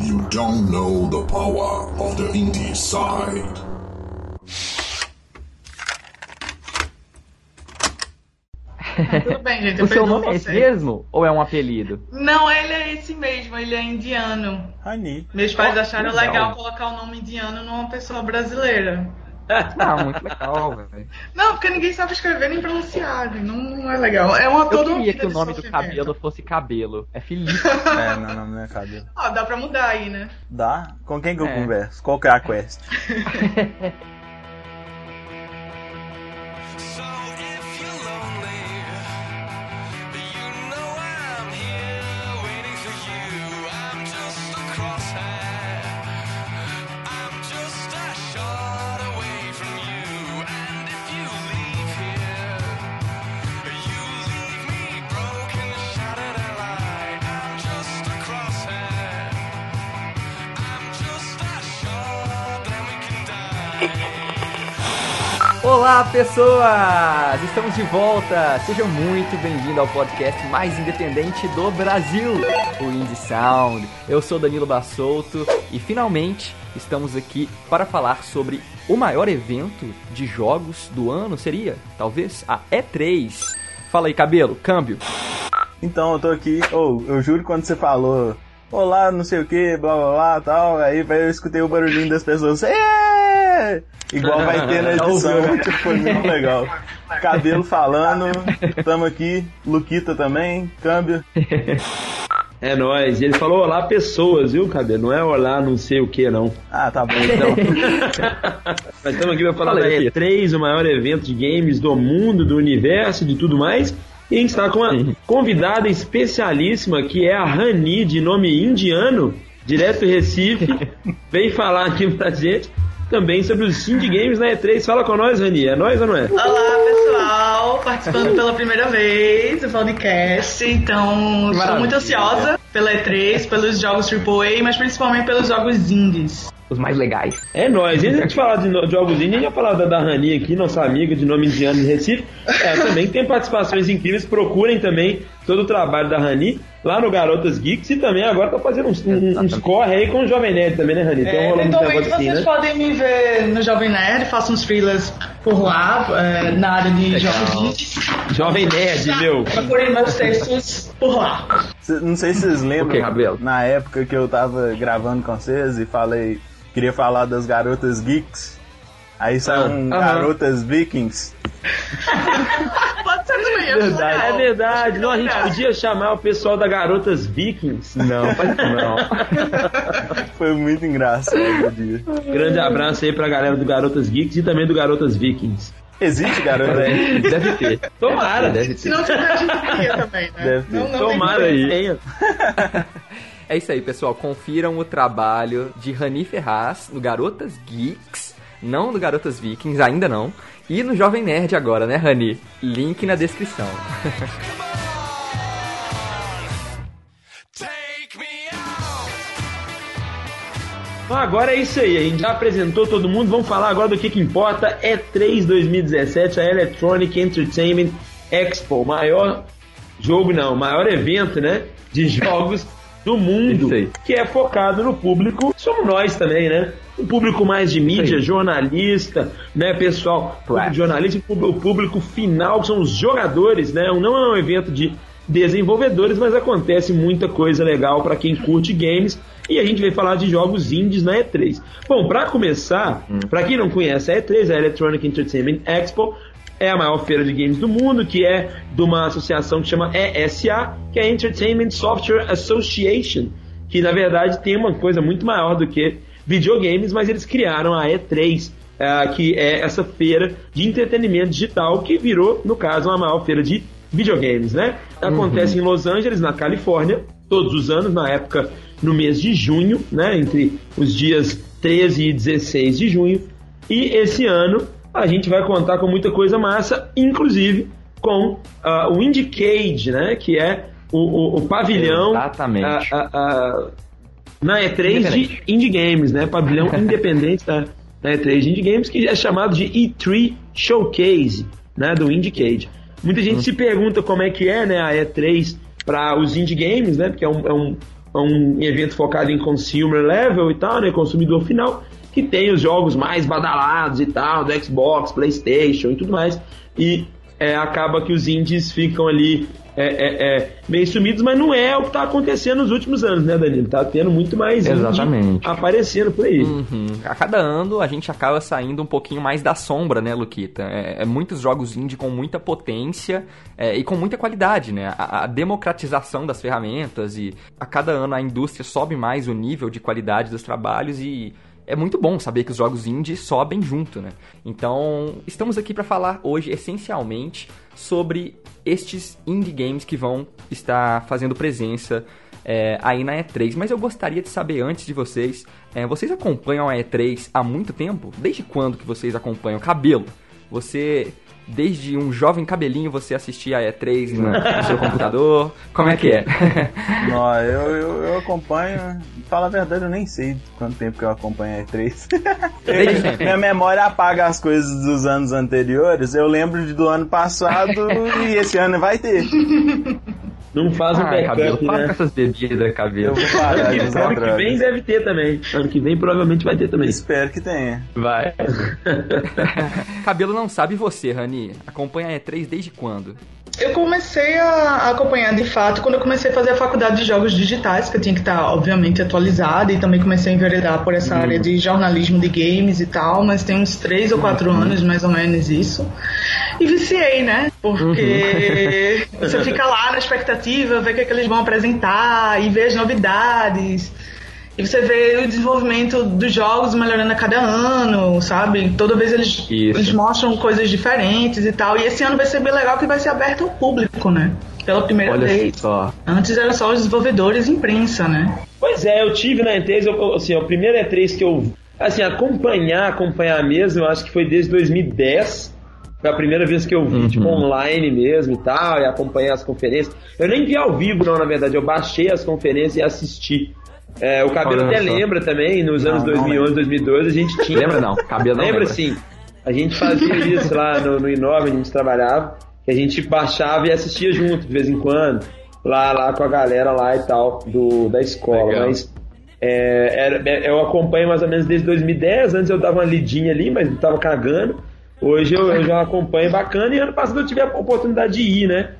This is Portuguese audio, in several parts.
You don't know the power of the indie side. Tudo bem, gente. Eu O seu nome é esse mesmo? Ou é um apelido? Não, ele é esse mesmo, ele é indiano. Meus pais Oh, acharam legal. legal colocar o nome indiano numa pessoa brasileira. Ah, muito legal, velho. Não, porque ninguém sabe escrever nem pronunciar, não, não é legal. É uma Eu toda uma queria que o nome do cabelo fosse cabelo. É Felipe. É, não, não, não é cabelo. Ah, dá pra mudar aí, né? Dá? Com quem que eu É. converso? Qual que é a quest? Olá, pessoas! Estamos de volta! Sejam muito bem-vindos ao podcast mais independente do Brasil, o Indie Sound. Eu sou Danilo Bassolto e finalmente estamos aqui para falar sobre o maior evento de jogos do ano, seria? Talvez a E3. Fala aí, cabelo, câmbio. Então, eu tô aqui. Oh, eu juro quando você falou Olá, não sei o que, blá blá blá tal, aí eu escutei o barulhinho das pessoas. "É!" Igual vai ter na edição, tipo, foi muito legal. Cabelo falando, tamo aqui, Luquita também, câmbio. É nóis. E ele falou olá pessoas, viu, Cabelo? Não é olá não sei o que, não. Ah, tá bom então. Nós estamos aqui para falar Fala da aí. E3, o maior evento de games do mundo, do universo, de tudo mais. E a gente está com uma convidada especialíssima, que é a Rani, de nome indiano, direto do Recife. Vem falar aqui pra gente também sobre os indie games na E3. Fala com nós, Rani. É nós ou não é? Olá, pessoal! Participando pela primeira vez do podcast. Então, estou muito ansiosa pela E3, pelos jogos AAA, mas principalmente pelos jogos indies. Os mais legais. É nóis. E antes de a gente falar de no- jogos indie, a gente vai falar da, da Rani aqui, nossa amiga de nome indiano de Recife. É, também tem participações incríveis. Procurem também todo o trabalho da Rani lá no Garotas Geeks e também agora tá fazendo uns, um- uns corre aí com o Jovem Nerd também, né, Rani? Tem um É, rolando uns eventualmente assim, vocês né? podem me ver no Jovem Nerd, faço uns freelas por lá, é, na área de jogos indies. Jovem Nerd, meu. Procurem meus textos por lá. Não sei se vocês lembram, O que, Rabelo? na época que eu tava gravando com vocês e falei, queria falar das garotas geeks. Aí são aham. garotas vikings. Pode ser também, é É legal. verdade. Não, a gente podia chamar o pessoal da Garotas Vikings. Não, faz não. Foi muito engraçado o dia. Grande abraço aí pra galera do Garotas Geeks e também do Garotas Vikings. Existe garota É, deve ter. Tomara. Deve Se ter. não tiver, a gente cria também, né? Deve ter. Não, não tem Tomara aí. É isso aí, pessoal. Confiram o trabalho de Rani Ferraz no Garotas Geeks, não no Garotas Vikings, ainda não. E no Jovem Nerd agora, né, Rani? Link na descrição. Então agora é isso aí, a gente já apresentou todo mundo, vamos falar agora do que, que importa. É 3 2017, a Electronic Entertainment Expo, o maior jogo não, maior evento, né, de jogos do mundo, que é focado no público, somos nós também, né? Um público mais de mídia, jornalista, né, pessoal, público jornalista, o público final, que são os jogadores, né? Não é um evento de desenvolvedores, mas acontece muita coisa legal para quem curte games. E a gente vai falar de jogos indies na E3. Bom, para começar, para quem não conhece a E3, a Electronic Entertainment Expo é a maior feira de games do mundo, que é de uma associação que chama ESA, que é Entertainment Software Association, que na verdade tem uma coisa muito maior do que videogames, mas eles criaram a E3, eh, que é essa feira de entretenimento digital que virou, no caso, uma maior feira de videogames, né? Acontece em Los Angeles, na Califórnia, todos os anos, na época, no mês de junho, né? Entre os dias 13 e 16 de junho. E esse ano a gente vai contar com muita coisa massa, inclusive com ah, o Indiecade, né? Que é o, o- o pavilhão Exatamente. ah, ah, ah, na E3 de. Indie Games, né? Pavilhão independente da, da E3 de Indie Games, que é chamado de E3 Showcase, né? Do Indiecade. Muita gente se pergunta como é que é, né? A E3 para os indie games, né? Porque é um, é um, é um evento focado em consumer level e tal, né? Consumidor final, que tem os jogos mais badalados e tal, do Xbox, PlayStation e tudo mais. E é, acaba que os indies ficam ali é, é, é, meio sumidos, mas não é o que está acontecendo nos últimos anos, né, Danilo? Tá tendo muito mais Exatamente. aparecendo por aí. Uhum. A cada ano a gente acaba saindo um pouquinho mais da sombra, né, Luquita? É, é muitos jogos indie com muita potência é, e com muita qualidade, né? A, a democratização das ferramentas e a cada ano a indústria sobe mais o nível de qualidade dos trabalhos e é muito bom saber que os jogos indie sobem junto, né? Então, estamos aqui para falar hoje essencialmente sobre estes indie games que vão estar fazendo presença é, aí na E3. Mas eu gostaria de saber antes de vocês, é, vocês acompanham a E3 há muito tempo? Desde quando que vocês acompanham? Cabelo, você desde um jovem cabelinho você assistia a E3 no, no seu computador? Como é que é? Não, eu, eu, eu acompanho. Fala a verdade, eu nem sei quanto tempo que eu acompanho a E3. Desde sempre. Minha memória apaga as coisas dos anos anteriores. Eu lembro de do ano passado e esse ano vai ter. Não faz um Ai, cabelo, backup, para com né? essas bebidas, cabelo. Eu vou parar Ano usar que vem deve ter também. Ano que vem provavelmente vai ter também. Espero que tenha. Vai. Cabelo não sabe você, Rani. Acompanha a E3 desde quando? Eu comecei a a acompanhar de fato quando eu comecei a fazer a faculdade de jogos digitais, que eu tinha que estar, obviamente, atualizada, e também comecei a enveredar por essa área de jornalismo de games e tal, mas tem uns três ou quatro anos, mais ou menos, isso. E viciei, né? Porque você fica lá na expectativa, vê o que, é que eles vão apresentar e vê as novidades. E você vê o desenvolvimento dos jogos melhorando a cada ano, sabe? Toda vez eles, Isso. eles mostram coisas diferentes e tal. E esse ano vai ser bem legal que vai ser aberto ao público, né? Pela primeira Olha vez. só. Antes era só os desenvolvedores e imprensa, né? Pois é, eu tive na E3, eu, assim, o primeiro E3 que eu. Assim, acompanhar, acompanhar mesmo, eu acho que foi desde 2010. Foi a primeira vez que eu vi, Uhum. tipo, online mesmo e tal, e acompanhei as conferências. Eu nem vi ao vivo, não, na verdade, eu baixei as conferências e assisti. É, o Cabelo até lembra também, nos anos Não, não 2011, 2012, a gente tinha. Lembra não? Cabelo não lembra, lembra. sim. A gente fazia isso lá no, no Inova, a gente trabalhava, que a gente baixava e assistia junto de vez em quando, lá, lá com a galera lá e tal, do, da escola. Legal. Mas é, era- é, eu acompanho mais ou menos desde 2010, antes eu dava uma lidinha ali, mas não tava cagando. Hoje eu, eu já acompanho bacana e ano passado eu tive a oportunidade de ir, né?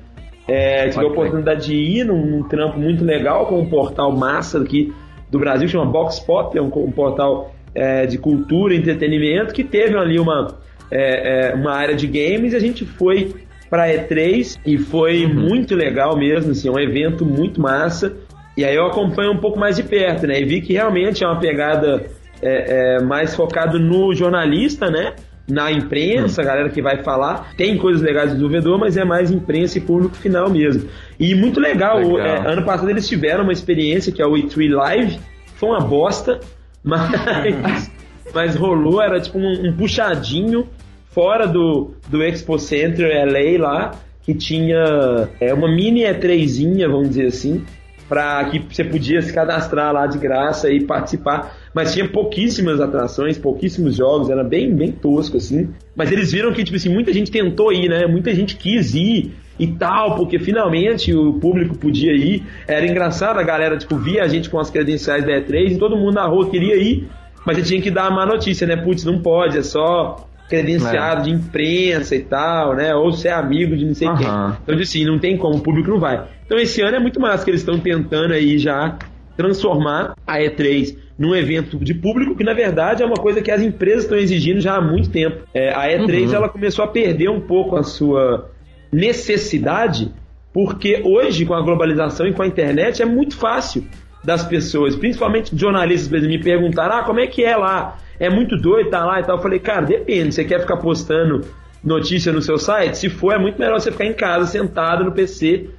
É, tive a oportunidade de ir num, num trampo muito legal com um portal massa aqui do Brasil, chama Boxpop, é um, um portal é, de cultura e entretenimento que teve ali uma, é, é, uma área de games e a gente foi pra E3 e foi muito legal mesmo, assim, é um evento muito massa. E aí eu acompanho um pouco mais de perto, né? E vi que realmente é uma pegada é, é, mais focado no jornalista, né? Na imprensa, a galera que vai falar. Tem coisas legais do desenvolvedor, mas é mais imprensa e público final mesmo. E muito legal. Legal. é, ano passado eles tiveram uma experiência que é o E3 Live. Foi uma bosta, mas, mas rolou, era tipo um, um puxadinho fora do, do Expo Center LA lá, que tinha é, uma mini E3zinha, vamos dizer assim, para que você podia se cadastrar lá de graça e participar. Mas tinha pouquíssimas atrações, pouquíssimos jogos, era bem, bem tosco, assim. Mas eles viram que, tipo assim, muita gente tentou ir, né? Muita gente quis ir e tal, porque finalmente o público podia ir. Era engraçado, a galera, tipo, via a gente com as credenciais da E3 e todo mundo na rua queria ir, mas tinha que dar a má notícia, né? Putz, não pode, é só credenciado de imprensa e tal, né? Ou ser amigo de não sei quem. Aham. Então, assim, não tem como, o público não vai. Então, esse ano é muito massa que eles estão tentando aí já transformar a E3 num evento de público, que na verdade é uma coisa que as empresas estão exigindo já há muito tempo. É, a E3 ela começou a perder um pouco a sua necessidade, porque hoje, com a globalização e com a internet, é muito fácil das pessoas, principalmente jornalistas, me perguntar: ah, como é que é lá? É muito doido, tá lá e tal. Eu falei, cara, depende. Você quer ficar postando notícia no seu site? Se for, é muito melhor você ficar em casa, sentado no PC,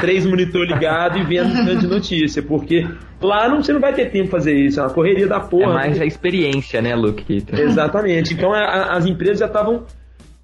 três monitor ligado e vendo um tanto de notícia, porque lá não, você não vai ter tempo pra fazer isso, é uma correria da É porra. mais a experiência, né, Luke? Exatamente. Então a- a- as empresas já estavam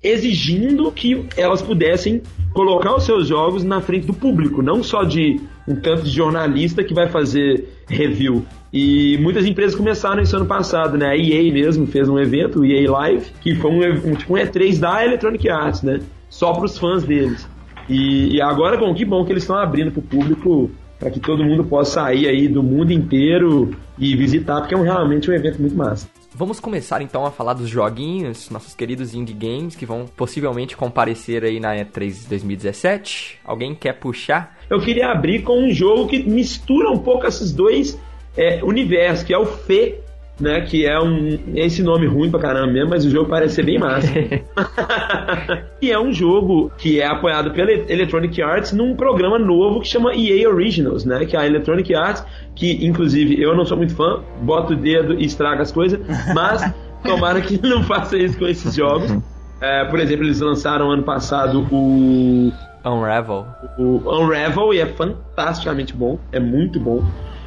exigindo que elas pudessem colocar os seus jogos na frente do público, não só de um tanto de jornalista que vai fazer review. E muitas empresas começaram isso ano passado, né? A EA mesmo fez um evento, o EA Live, que foi um, um, tipo um E3 da Electronic Arts, né? Só para os fãs deles. E, e agora, bom, que bom que eles estão abrindo pro público para que todo mundo possa sair aí do mundo inteiro e visitar, porque é um, realmente um evento muito massa. Vamos começar então a falar dos joguinhos, nossos queridos indie games que vão possivelmente comparecer aí na E3 2017. Alguém quer puxar? Eu queria abrir com um jogo que mistura um pouco esses dois é, universos, que é o Fê, né? Que é um. Esse nome ruim pra caramba mesmo, mas o jogo parece ser bem massa. e é um jogo que é apoiado pela Electronic Arts num programa novo que chama EA Originals, né? Que é a Electronic Arts, que inclusive eu não sou muito fã, bota o dedo e estraga as coisas, mas tomara que não faça isso com esses jogos. É, por exemplo, eles lançaram ano passado o Unravel. o Unravel e é fantasticamente bom, é muito bom.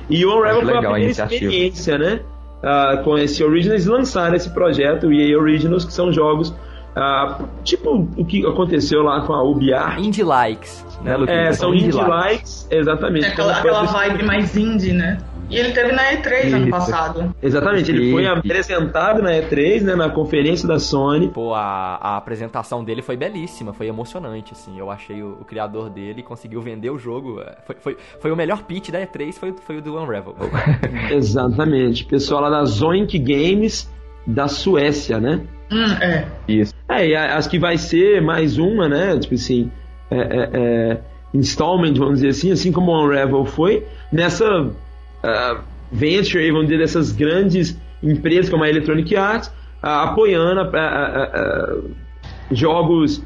E o Unravel foi a primeira experiência, né? Ah, com esse Originals, lançaram esse projeto, o EA Originals, que são jogos ah, tipo o que aconteceu lá com a UbiArt. Indie likes, né, Luquinha? É, são indie likes, exatamente. É aquela, Então, aquela vibe mais indie, né? E ele teve na E3 ano Isso. passado. Exatamente, ele foi apresentado na E3, né, na conferência da Sony. Pô, a, a apresentação dele foi belíssima, foi emocionante, assim. Eu achei o, o criador dele conseguiu vender o jogo. é, Foi, foi, foi o melhor pitch da E3, foi, foi o do Unravel. Exatamente, pessoal lá da Zoink Games da Suécia, né? Hum, é. Isso. É, e acho que vai ser mais uma, né? Tipo assim, é, é, é, installment, vamos dizer assim, assim como o Unravel foi, nessa ah, venture, vamos dizer, dessas grandes empresas como a Electronic Arts, ah, apoiando ah, jogos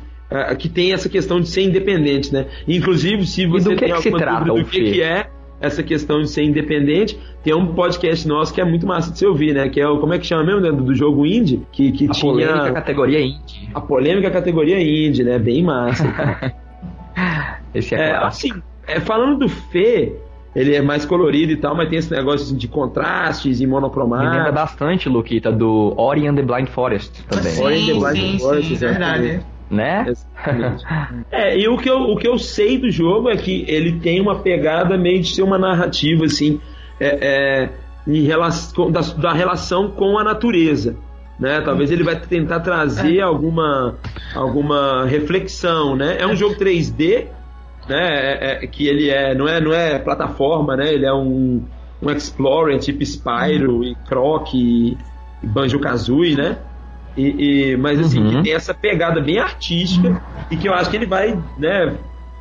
que tem essa questão de ser independente, né? Inclusive, se você do que tem que se alguma trata dúvida o do que, que é essa questão de ser independente, tem um podcast nosso que é muito massa de se ouvir, né? Que é o, como é que chama mesmo, né? do, do jogo indie, que, que A tinha... polêmica categoria indie. A polêmica categoria indie, né? Bem massa. Esse é, É, assim, é, falando do Fê, ele é mais colorido e tal, mas tem esse negócio assim, de contrastes e Me lembra monocromático. bastante, Luquita, do Ori and the Blind Forest também. Sim, Ori and the Blind sim, Forest, sim, exatamente. verdade. Né? Exatamente. É, e o que, eu, o que eu sei do jogo é que ele tem uma pegada meio de ser uma narrativa, assim, é, é, em relação, da, da relação com a natureza. Né? Talvez ele vai tentar trazer alguma, alguma reflexão, né? É um jogo 3D, né? É- é- que ele é não é não é plataforma, né? Ele é um, um explorer tipo Spyro e Croc e, Banjo Kazooie, né? E, e- mas assim, Uhum. que tem essa pegada bem artística e que eu acho que ele vai, né?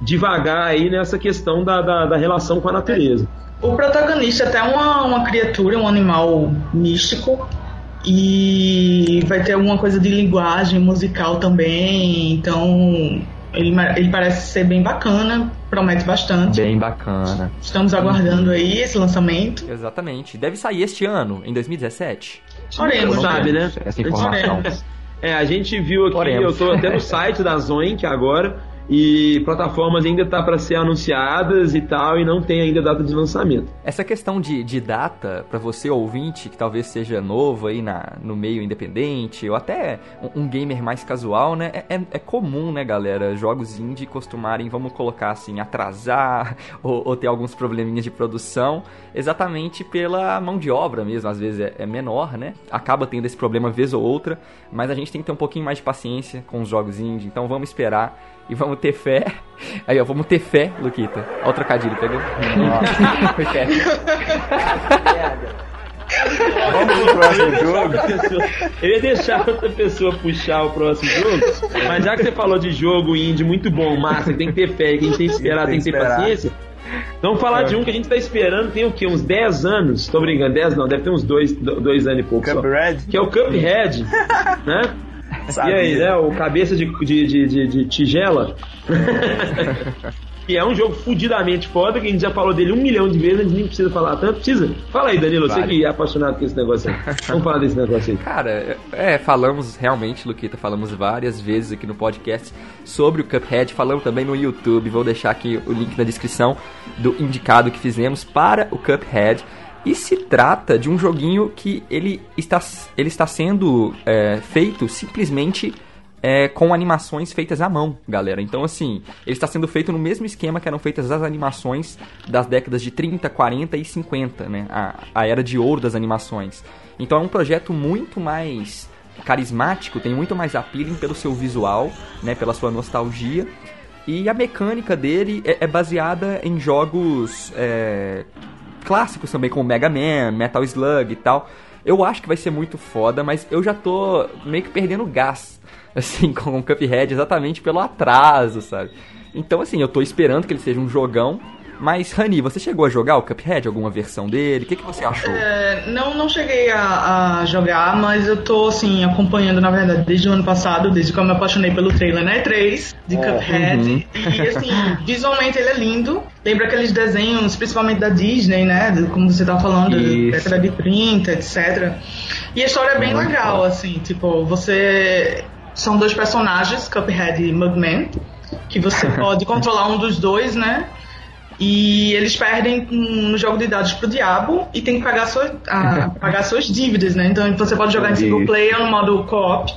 Devagar aí nessa questão da, da, da relação com a natureza. O protagonista é até uma, uma criatura, um animal místico. E vai ter alguma coisa de linguagem musical também. Então, ele, ele parece ser bem bacana, promete bastante. Bem bacana. Estamos aguardando aí esse lançamento. Exatamente. Deve sair este ano, em 2017. Oremos, sabe, né? Essa informação. Oremos. É, a gente viu aqui, Oremos. eu tô até no site da Zoink agora, e plataformas ainda tá para ser anunciadas e tal, e não tem ainda data de lançamento. Essa questão de, de data, para você ouvinte, que talvez seja novo aí na, no meio independente, ou até um, um gamer mais casual, né? É, é- é comum, né, galera, jogos indie costumarem, vamos colocar assim, atrasar ou, ou ter alguns probleminhas de produção, exatamente pela mão de obra mesmo, às vezes é, é menor, né? Acaba tendo esse problema vez ou outra, mas a gente tem que ter um pouquinho mais de paciência com os jogos indie, então vamos esperar. E vamos ter fé. Aí, ó, vamos ter fé, Luquita. Ó, o trocadilho, pegou? Foi fé. Vamos pro próximo jogo. Eu ia deixar outra pessoa puxar o próximo jogo, mas já que você falou de jogo indie muito bom, massa, que tem que ter fé, que a gente tem que esperar, tem que ter esperar. paciência. Vamos falar de um que a gente tá esperando, tem o quê? Uns 10 anos? Tô brincando, 10 não, deve ter uns 2 dois, dois anos e pouco. Cuphead? Que é o Cuphead, né? E aí, né? O cabeça de, de, de, de- de tigela. que é um jogo fudidamente foda, que a gente já falou dele um milhão de vezes, a gente nem precisa falar tanto. Precisa? Fala aí, Danilo, você Vale. que é apaixonado por esse negócio aí. Vamos falar desse negócio aí. Cara, é, falamos realmente, Luquita, falamos várias vezes aqui no podcast sobre o Cuphead, falamos também no YouTube, vou deixar aqui o link na descrição do indicado que fizemos para o Cuphead. E se trata de um joguinho que ele está, ele está sendo é, feito simplesmente é, com animações feitas à mão, galera. Então, assim, ele está sendo feito no mesmo esquema que eram feitas as animações das décadas de 30, 40 e 50, né? A, a era de ouro das animações. Então, é um projeto muito mais carismático, tem muito mais appealing pelo seu visual, né? Pela sua nostalgia. E a mecânica dele é, é baseada em jogos é, clássicos também, como Mega Man, Metal Slug e tal. Eu acho que vai ser muito foda, mas eu já tô meio que perdendo gás, assim, com o Cuphead, exatamente pelo atraso, sabe? Então, assim, eu tô esperando que ele seja um jogão. Mas, Rani, você chegou a jogar o Cuphead, alguma versão dele? O que, que você achou? É, não, não cheguei a, a jogar, mas eu tô, assim, acompanhando, na verdade, desde o ano passado, desde que eu me apaixonei pelo trailer, né? 3 de Cuphead. E, assim, visualmente ele é lindo. Lembra aqueles desenhos, principalmente da Disney, né? Como você tá falando, Isso. década de 30, etc. E a história é bem Muito legal, bom. assim, tipo, você. São dois personagens, Cuphead e Mugman, que você pode controlar um dos dois, né? E eles perdem no jogo de dados pro diabo e tem que pagar, sua, a- pagar suas dívidas, né? Então você pode jogar em single player no modo co-op.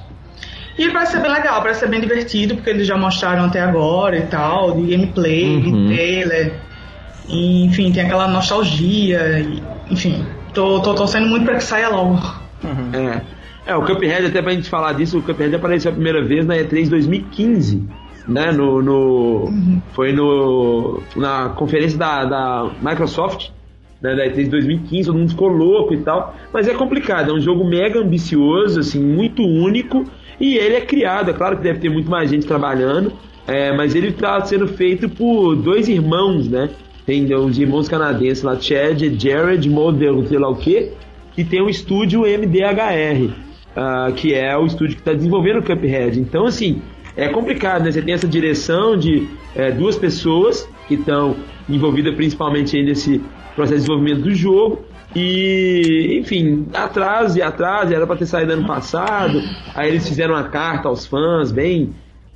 E parece ser bem legal, parece ser bem divertido, porque eles já mostraram até agora e tal, de gameplay, Uhum. de trailer. E, enfim, tem aquela nostalgia. e- enfim, tô, tô torcendo muito pra que saia logo. É. É, o Cuphead, até pra gente falar disso, o Cuphead apareceu a primeira vez na E3 2015, né? No, no, Foi no, na conferência da, da Microsoft, né, da E3 2015, todo mundo ficou louco e tal. Mas é complicado, é um jogo mega ambicioso, assim, muito único, e ele é criado, é claro que deve ter muito mais gente trabalhando, é, mas ele está sendo feito por dois irmãos, né? Tem os irmãos canadenses lá, Chad e Jared Model, sei lá o quê, que tem o estúdio MDHR, ah, que é o estúdio que está desenvolvendo o Cuphead. Então, assim, é complicado, né? Você tem essa direção de eh, duas pessoas que estão envolvidas principalmente nesse processo de desenvolvimento do jogo. E, enfim, atrás e atrás, era para ter saído ano passado. Aí eles fizeram uma carta aos fãs, bem.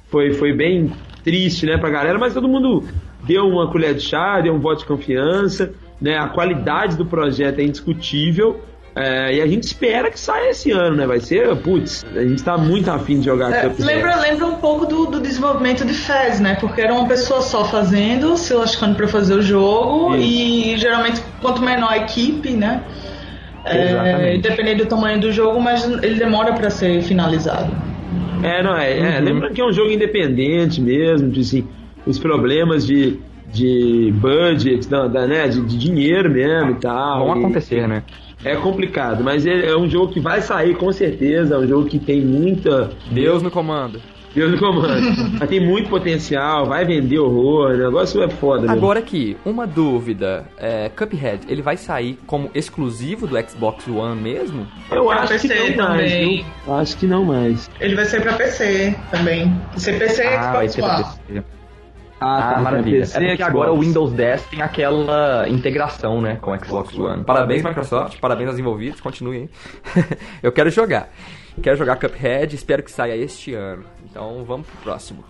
Foi, foi bem triste, né, pra galera, mas todo mundo deu uma colher de chá, deu um voto de confiança, né? A qualidade do projeto é indiscutível. É, e a gente espera que saia esse ano, né? Vai ser, putz, a gente tá muito afim de jogar É, lembra, lembra um pouco do, do desenvolvimento de Fez, né? Porque era uma pessoa só fazendo, se lascando pra fazer o jogo, Isso. e geralmente quanto menor a equipe, né? É, dependendo do tamanho do jogo, mas ele demora pra ser finalizado. É, não, é, é Uhum. lembrando que é um jogo independente mesmo, de assim, os problemas de, de budget, da, da, né, de, de dinheiro mesmo e tal. Vão e- acontecer, né? É complicado, mas é, é um jogo que vai sair com certeza, é um jogo que tem muita. Deus no comando. Deus no comando. mas tem muito potencial, vai vender horror, o negócio é foda mesmo. Agora aqui, uma dúvida. É, Cuphead, ele vai sair como exclusivo do Xbox One mesmo? Eu Pra acho que PC não mais, também. viu? Acho que não mais. Ele vai ser pra PC também. Vai ser PC e Ah, vai Xbox ser pra One. PC. Ah, Ah, maravilha. PC, é porque Xbox. agora o Windows 10 tem aquela integração, né, com o Xbox One. Parabéns, Microsoft, parabéns aos envolvidos, continuem aí. Eu quero jogar. Quero jogar Cuphead, espero que saia este ano. Então vamos pro próximo.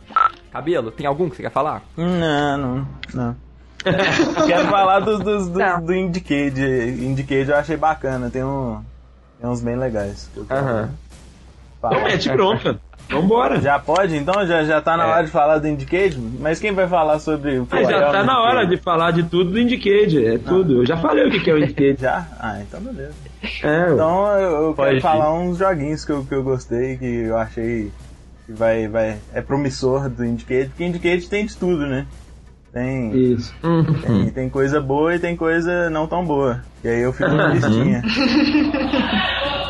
Cabelo, tem algum que você quer falar? Não, não, não. Quero falar dos, dos, dos- do Indicade. Indicade eu achei bacana, tem, um, tem uns bem legais. Aham. Então mete bronca. Vambora. Já pode? Então já, já tá na É. hora de falar do Indicade? Mas quem vai falar sobre o é já tá na hora de falar de tudo do Indicade, é tudo. Eu já falei o que que é o Indicade. Já? Ah, então beleza. É, Então eu, eu quero ir. falar uns joguinhos que eu, que eu gostei, que eu achei que vai, vai, é promissor do Indicate, porque Indicate tem de tudo, né? Tem, isso. tem, tem coisa boa e tem coisa não tão boa. E aí eu fiz uma listinha.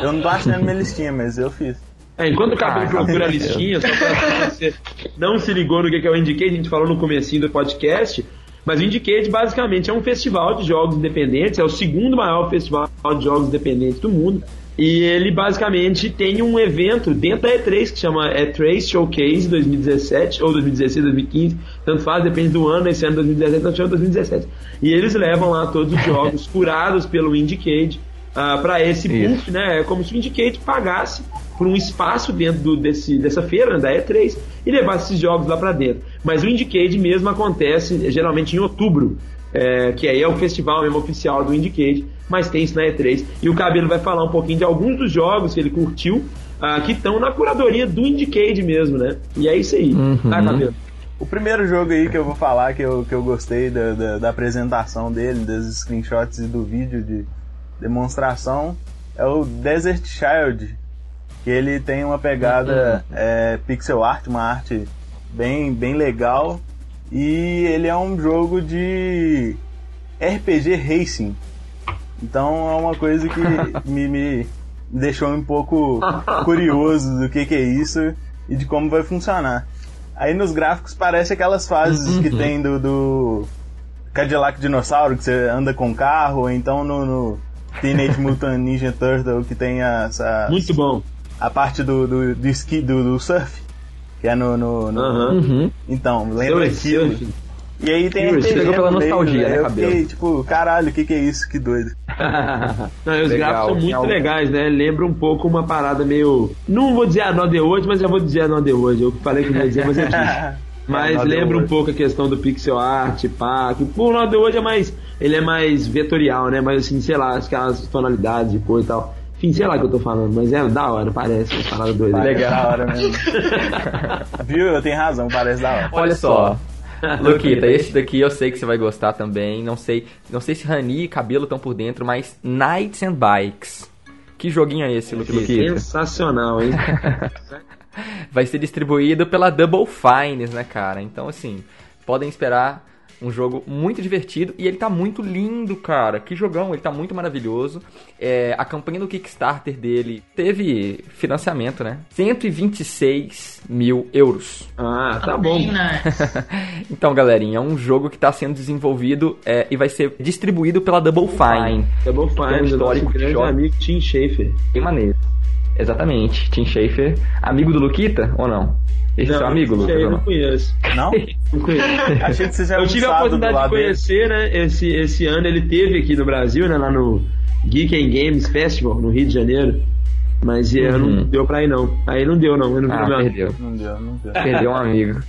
Eu não tô achando minha listinha, mas eu fiz. É, enquanto o cabelo Ah, procura a meu listinha, só pra você não se ligou no que é o Indicate, a gente falou no comecinho do podcast, mas o Indicate basicamente é um festival de jogos independentes, é o segundo maior festival de jogos independentes do mundo, e ele basicamente tem um evento dentro da E3 que chama E3 Showcase 2017, ou 2016, 2015, tanto faz, depende do ano, esse ano 2017, nós chama 2017. E eles levam lá todos os jogos curados pelo Indicate, ah, para esse booth, né? É como se o Indicate pagasse por um espaço dentro do- desse, dessa feira, né, da E3, e levasse esses jogos lá para dentro. Mas o Indicate mesmo acontece geralmente em outubro, é, que aí é o festival mesmo oficial do Indicate, mas tem isso na E3. E o Cabelo vai falar um pouquinho de alguns dos jogos que ele curtiu, ah, que estão na curadoria do Indicate mesmo, né? E é isso aí, Uhum. tá, Cabelo? O primeiro jogo aí que eu vou falar, que eu, que eu gostei da, da, da apresentação dele, dos screenshots e do vídeo de demonstração, é o Desert Child. Que ele tem uma pegada é, pixel art, uma arte bem, bem legal. E ele é um jogo de RPG Racing. Então é uma coisa que me, me deixou um pouco curioso do que, que é isso e de como vai funcionar. Aí nos gráficos parece aquelas fases que tem do, do Cadillac Dinossauro, que você anda com carro, ou então no, no Teenage Mutant Ninja Turtle, que tem essa, Muito bom. A parte do, do, do esqui, do, do surf, que é no... no, no-. Uhum. Então, lembra aquilo. surf. E aí tem RPG chegou pela meio, nostalgia, né, Eu cabelo? fiquei tipo, caralho, o que que é isso? Que doido. Não, e os Legal, gráficos são muito legais, né? Lembra um pouco uma parada meio. Não vou dizer Another World, mas já vou dizer Another World. Eu falei que não ia dizer, mas eu disse. Mas Another lembra um pouco a questão do pixel art, pá. Que o Another World é mais. Ele é mais vetorial, né? Mas assim, sei lá, aquelas tonalidades de cor e tal. Enfim, sei lá o que eu tô falando, mas é da hora, parece uma parada doida. Parece da hora mesmo. Viu? Eu tenho razão, parece da hora. Olha só. Luquita, esse daqui eu sei que você vai gostar também. Não sei, não sei se Rani e Cabelo estão por dentro, mas Knights and Bikes. Que joguinho é esse, Luquita? Sensacional, hein? Vai ser distribuído pela Double Fines, né, cara? Então, assim, podem esperar um jogo muito divertido e ele tá muito lindo, cara. Que jogão, ele tá muito maravilhoso. É, a campanha do Kickstarter dele teve financiamento, né? 126 mil euros. Ah, tá bom. Então, galerinha, é um jogo que está sendo desenvolvido é, e vai ser distribuído pela Double Fine. Double um Fine, do nosso histórico grande shot. amigo Tim Schafer. Bem maneiro. Exatamente. Tim Schafer, amigo do Luquita ou não? Esse é seu amigo, Lucas? Eu não? não conheço. Não? Não conheço. Achei que você já Eu tive a oportunidade de lado dele. conhecer, né? Esse, esse ano ele teve aqui no Brasil, né? Lá no Geek and Games Festival, no Rio de Janeiro. Mas Uhum. não deu pra ir, não. Aí não deu, não. Eu não Ah, perdeu. Não deu, não deu. Perdeu um amigo.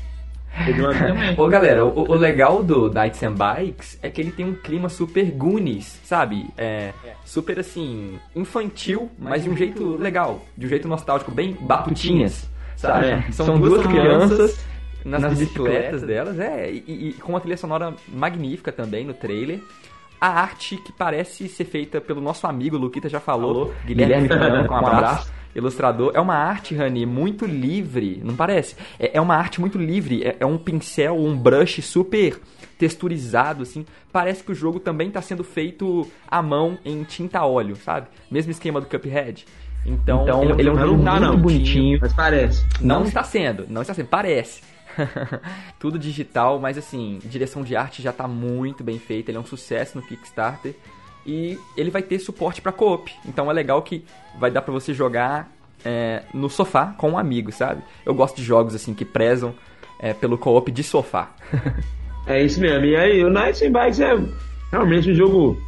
Ô galera, o, o legal do Knights and Bikes é que ele tem um clima super Goonies, sabe? É super assim, infantil, mas de um jeito legal, de um jeito nostálgico, bem batutinhas, sabe? É. São, duas crianças nas, bicicletas delas, é, e, e- com uma trilha sonora magnífica também no trailer. A arte que parece ser feita pelo nosso amigo, Luquita já falou, Guilherme Franco, um abraço ilustrador. É uma arte, Rani, muito livre, não parece? É, é uma arte muito livre, é, é um pincel, um brush super texturizado, assim. Parece que o jogo também está sendo feito à mão em tinta óleo, sabe? Mesmo esquema do Cuphead. Então, ele, é um jogo não muito não. bonitinho. Mas parece. Não está sendo, não está sendo, parece. Tudo digital, mas assim, direção de arte já tá muito bem feita, ele é um sucesso no Kickstarter e ele vai ter suporte para co-op. Então é legal que vai dar para você jogar é, no sofá com um amigo, sabe? Eu gosto de jogos assim que prezam é, pelo co-op de sofá. É isso mesmo. E aí, o Knights and Bikes é realmente um jogo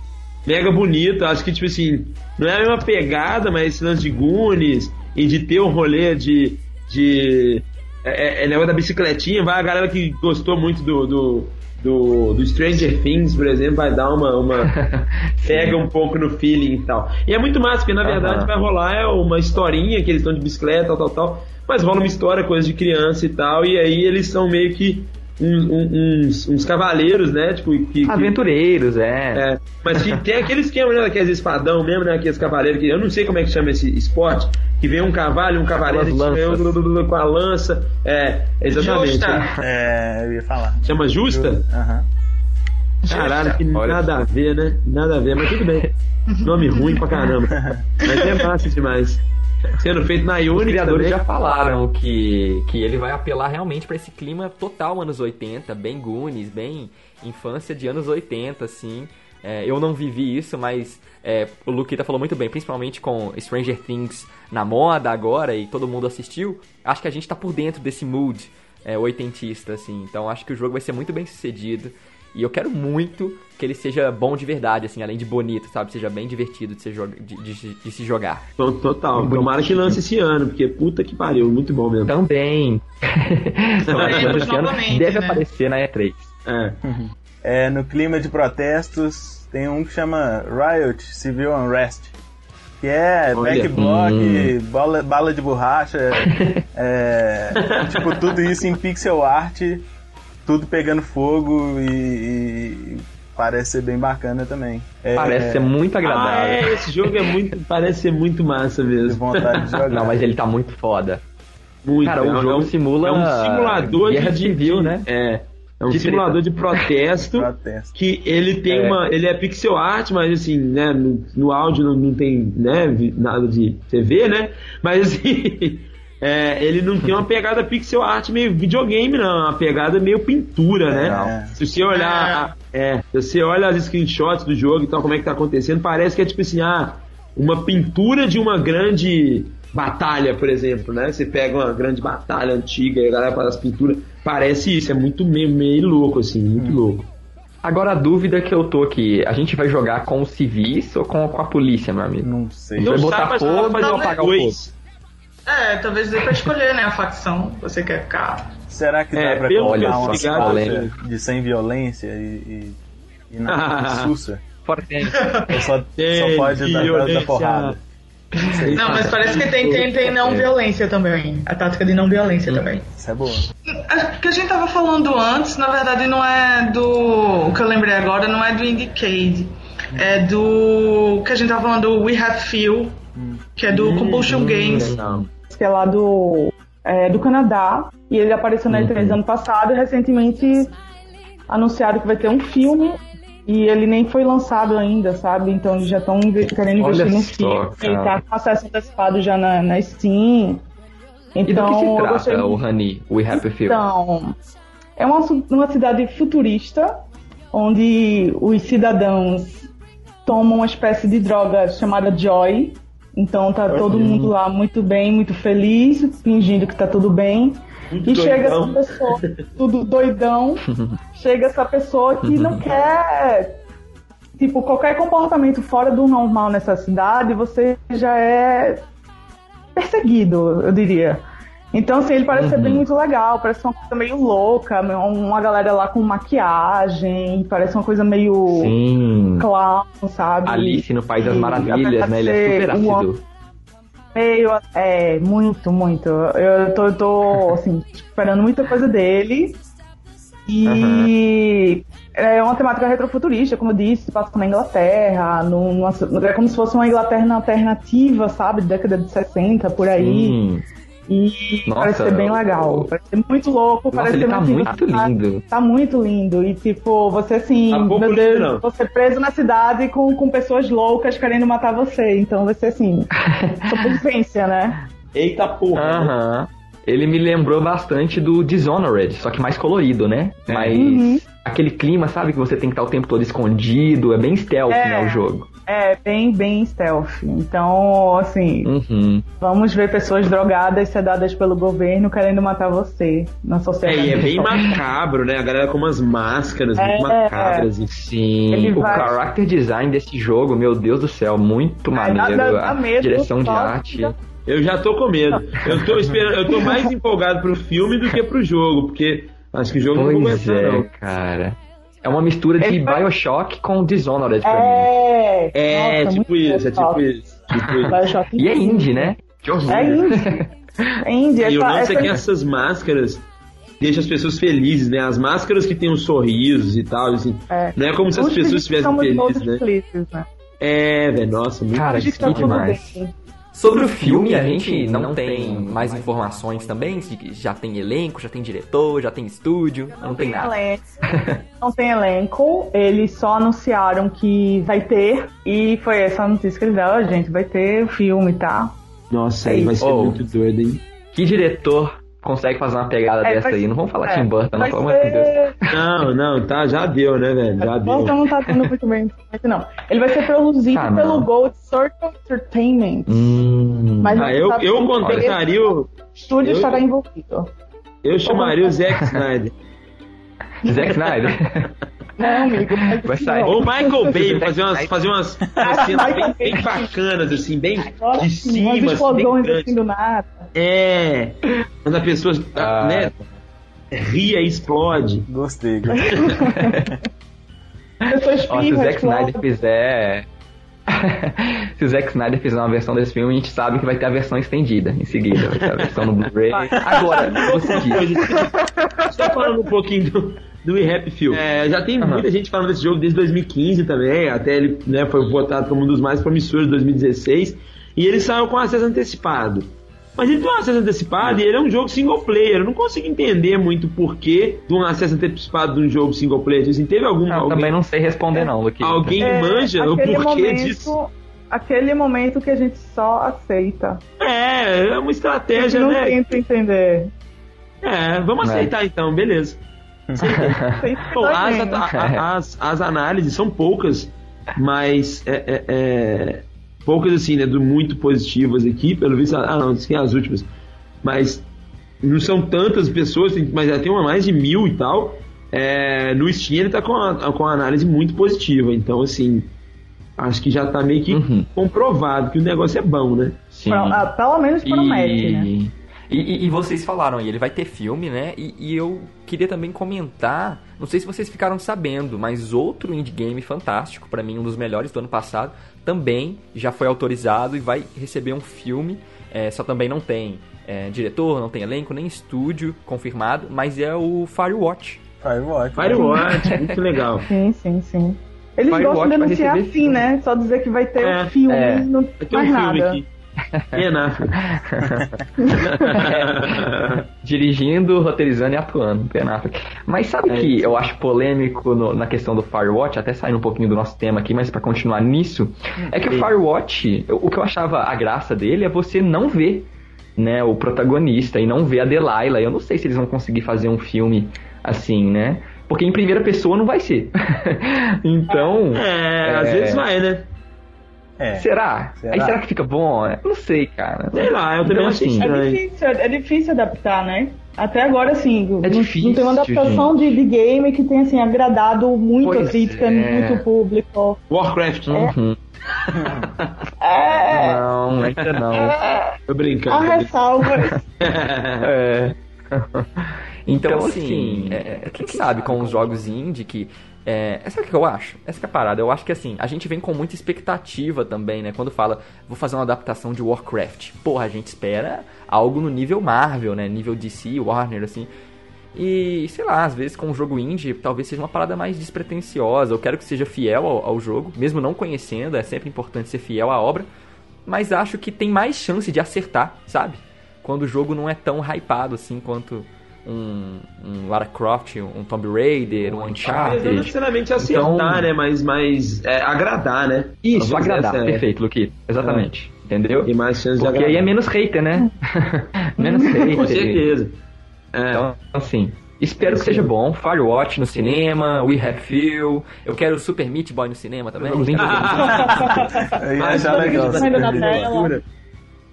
mega bonito. Acho que, tipo assim, não é a mesma pegada, mas esse lance de Goonies e de ter um rolê de. de é, é, é negócio da bicicletinha. Vai a galera que gostou muito do. do do, do Stranger Things, por exemplo, vai dar uma, uma pega um pouco no feeling e tal. E é muito massa, porque na verdade Aham. vai rolar é uma historinha que eles estão de bicicleta, tal, tal, tal. Mas rola uma história, coisa de criança e tal, e aí eles são meio que um- um- uns, uns cavaleiros, né? Tipo, que, que- Aventureiros, é. é, mas que tem aquele esquema, né? Aqueles espadão mesmo, né? Aqueles cavaleiros que eu não sei como é que chama esse esporte, que vem um cavalo, e um cavaleiro que lanças. com a lança. É, exatamente. Justa. É, eu ia falar. Chama Justa? Aham. Caralho, que Olha nada a ver, né? Nada a ver, mas tudo bem. Nome ruim pra caramba. Mas é massa demais. Sendo feito na Os Unity criadores também. já falaram que, que ele vai apelar realmente pra esse clima total anos 80, bem Goonies, bem infância de anos 80, assim. É, eu não vivi isso, mas é, o Luquita falou muito bem, principalmente com Stranger Things na moda agora e todo mundo assistiu. Acho que a gente tá por dentro desse mood é, oitentista, assim. Então acho que o jogo vai ser muito bem sucedido. E eu quero muito que ele seja bom de verdade, assim, além de bonito, sabe? Seja bem divertido de se, joga- de- de- de se jogar. Total. Tomara que lance esse ano, porque puta que pariu, muito bom mesmo. Também. Ano novamente, deve né? aparecer na E3. É. É, no clima de protestos, tem um que chama Riot Civil Unrest. Que é Olha. backblock, bola, bala de borracha, é, tipo, tudo isso em pixel art, tudo pegando fogo e, e parece ser bem bacana também. É, Parece ser muito Ah, agradável. é, esse jogo é muito. Parece ser muito massa de mesmo. vontade de jogar. Não, mas ele tá muito foda. Muito. Cara, o é um- jogo é um- simula É um simulador guerra de civil, de- né? É. É um De simulador de protesto. Protesto. que ele tem É. uma. Ele é pixel art, mas assim, né? No, no áudio não, não tem né, nada de TV, né? Mas assim. é, ele não tem uma pegada pixel art meio videogame, não. É uma pegada meio pintura, né? É. Se você olhar. É, se você olha as screenshots do jogo e tal, como é que tá acontecendo, parece que é tipo assim, ah, uma pintura de uma grande batalha, por exemplo, né? Você pega uma grande batalha antiga e a galera faz as pinturas. Parece isso, é muito meio, meio louco, assim, muito louco. Agora a dúvida que eu tô aqui, a gente vai jogar com os civis ou com, com a polícia, meu amigo? Não sei. Vai Não botar sabe, fogo ou apagar o dois. É, talvez dê pra escolher, né, a facção que você quer ficar. Será que dá É, pra colocar uma escolha polêmico. de sem violência e, e, e na sussa? Fora tem. Ou só, só pode dar, dar, porrada? Não, mas parece que tem, tem, tem não violência também. A tática de não violência também. Isso é boa. O que a gente tava falando antes, na verdade, não é do. O que eu lembrei agora não é do Indicate. É do. que a gente tava falando do We Have Feel, que é do Compulsion Games. Não. Que é lá do, é, do Canadá. E ele apareceu na E3 ano passado e recentemente anunciaram que vai ter um filme. E ele nem foi lançado ainda, sabe? Então eles já estão querendo investir no filme. Ele tá com acesso antecipado já na, na Steam. E do Então, que se eu trata gostei o Honey, We Happy Few? então, é uma, uma cidade futurista, onde os cidadãos tomam uma espécie de droga chamada Joy. Então tá todo mundo lá muito bem, muito feliz, fingindo que tá tudo bem. e chega essa doidão. pessoa, tudo doidão, chega essa pessoa que não quer. Tipo, qualquer comportamento fora do normal nessa cidade, você já é perseguido, eu diria. Então, assim, ele parece ser bem muito legal, parece uma coisa meio louca, uma galera lá com maquiagem, parece uma coisa meio Sim. clown, sabe? Alice no País das Maravilhas, né? Ele é super ácido. Meio, é, muito, muito. Eu tô, eu tô assim, esperando muita coisa dele. E é uma temática retrofuturista, como eu disse, passa na Inglaterra, num- numa, é como se fosse uma Inglaterra alternativa, sabe? Década de 60, por aí. Sim. E Nossa, parece ser bem legal. Parece ser muito louco, Nossa, parece ele ser tá muito lindo. Tá muito lindo. E tipo, você assim, Tá meu Deus, não. você preso na cidade com, com pessoas loucas querendo matar você. Então vai ser assim, sobrevivência, né? Eita porra. Aham. Ele me lembrou bastante do Dishonored, só que mais colorido, né? Mas Uhum. aquele clima, sabe, que você tem que estar o tempo todo escondido, é bem stealth, É. né, o jogo. É bem, bem stealth. Então, assim, Uhum. vamos ver pessoas drogadas sedadas pelo governo querendo matar você na É, sociedade. e é bem macabro, né? A galera com umas máscaras É. muito macabras. E... Sim, Ele o vai- character design desse jogo, meu Deus do céu, muito maneiro. dá- dá a medo, direção de arte. Eu já tô com medo. Eu tô esperando, eu tô mais empolgado pro filme do que pro jogo, porque acho que o jogo não Pois aguentar, é, não. cara. É uma mistura de Ele vai- Bioshock com Dishonored pra mim. É, É, nossa, tipo isso, é tipo isso. Tipo isso. E é indie, né? Que horror. É indie. É indie. E o essa- lance é que essas máscaras deixam as pessoas felizes, né? As máscaras que tem os sorrisos e tal, assim. É. Não é como se as pessoas estivessem felizes, né? felizes, né? É, velho, nossa, muito Cara, que tudo demais. bem. Sobre o filme, a gente não tem mais informações também. de Já tem elenco, já tem diretor, já tem estúdio, não tem nada. elenco. Não tem elenco. Eles só anunciaram que vai ter. E foi essa a notícia que eles deram, "Ó, gente. Vai ter o filme, tá? Nossa, É aí vai isso. ser Oh. muito doido, hein? Que diretor consegue fazer uma pegada É, dessa vai- aí? Não vamos falar é, Tim Burton, não, pelo amor de Deus. Não, não, tá, já deu, né, velho? Já deu. Nossa, não tá dando muito bem. Não. Ele vai ser produzido Ah, pelo Gold Circle Entertainment. Hum, Mas Ah, eu, eu contrataria o. O estúdio eu- estará envolvido. Eu chamaria o Zack Snyder. Zack Snyder. Não, amigo. Vai assim, sair. Ou o Michael Bay, fazer umas, fazer umas, umas cenas bem, bem bacanas, assim, bem Nossa, de umas cima, assim, bem explosões grande. assim do nada. É. Quando a pessoa, Ah. né, ria e explode. Gostei. Pessoas Ó, se o Zack Snyder fizer. se o Zack Snyder fizer uma versão desse filme, a gente sabe que vai ter a versão estendida em seguida. Vai ter a versão no Blu-ray. Agora, você disse. Só falando um pouquinho do, do We Happy Few. É, já tem Aham. muita gente falando desse jogo desde 2015 também, até ele né, foi votado como um dos mais promissores de 2016. E ele saiu com acesso antecipado. Mas ele tem um acesso antecipado e ele é um jogo single player. Eu não consigo entender muito o porquê de um acesso antecipado de um jogo single player. Assim, teve algum. Eu alguém, também não sei responder não, Luke. alguém É, manja o porquê momento, disso? Aquele momento que a gente só aceita. É, é uma A gente estratégia, não né? tenta entender. É, vamos É. aceitar então, beleza. As, as, as análises são poucas, mas é, é- é- poucas assim, né? Do muito positivas aqui, pelo visto. Ah, não, tem as últimas. Mas não são tantas pessoas, mas já tem uma mais de mil e tal. É, no Steam ele tá com a, com a análise muito positiva, então assim. Acho que já tá meio que Uhum. comprovado que o negócio é bom, né? Sim. Pro- ah, pelo menos promete, né? E, e, e vocês falaram aí, ele vai ter filme, né? E, e eu queria também comentar, não sei se vocês ficaram sabendo, mas outro indie game fantástico, pra mim um dos melhores do ano passado, também já foi autorizado e vai receber um filme. é, só também não tem é, diretor, não tem elenco, nem estúdio confirmado, mas é o Firewatch. Firewatch. Firewatch, muito legal. Sim, sim, sim. Eles Firewatch gostam de anunciar assim, filme. né? Só dizer que vai ter É, um filme, é. não ter um filme nada. aqui. Ben Affleck. Dirigindo, roteirizando e atuando, Ben Affleck. Mas sabe É que isso. eu acho polêmico no- na questão do Firewatch, até saindo um pouquinho do nosso tema aqui, mas pra continuar nisso, é que o. Firewatch, o que eu achava a graça dele é você não ver né, o protagonista e não ver a Delilah. Eu não sei se eles vão conseguir fazer um filme assim, né? Porque em primeira pessoa não vai ser. então, É, às É. vezes vai, né? É. será? Será? Aí será que fica bom? Eu não sei, cara. Sei lá, eu também Então, assim, É difícil, é difícil adaptar, né? Até agora, assim, não, difícil, não tem uma adaptação de, de game que tenha, assim, agradado muito Pois a crítica, é. muito o público. Warcraft. Uhum. É, Não, ainda não. Tô brincando. há ressalvas. É. Então, Então, assim, assim, é, quem sabe com os jogos indie que. É, sabe o que eu acho? Essa que é a parada. Eu acho que assim, a gente vem com muita expectativa também, né? Quando fala, vou fazer uma adaptação de Warcraft. Porra, a gente espera algo no nível Marvel, né? Nível DC, Warner, assim. E, sei lá, às vezes com um jogo indie, talvez seja uma parada mais despretensiosa. Eu quero que seja fiel ao, ao jogo, mesmo não conhecendo, é sempre importante ser fiel à obra. Mas acho que tem mais chance de acertar, sabe? Quando o jogo não é tão hypado assim quanto um, um Lara Croft, um Tomb Raider, um Mas não Uncharted. necessariamente acertar, Então- né? Mas, mas é, agradar, né? Isso, Talvez agradar. essa é- Perfeito, Luqui. Exatamente. Entendeu? Tem mais chance de Porque agradar. aí é menos hater, né? menos hater. Com certeza. É. Então, assim, espero que seja bom. Firewatch no cinema, We Have Few. Eu quero Super Meat Boy no cinema também. Eu ia Mas achar vai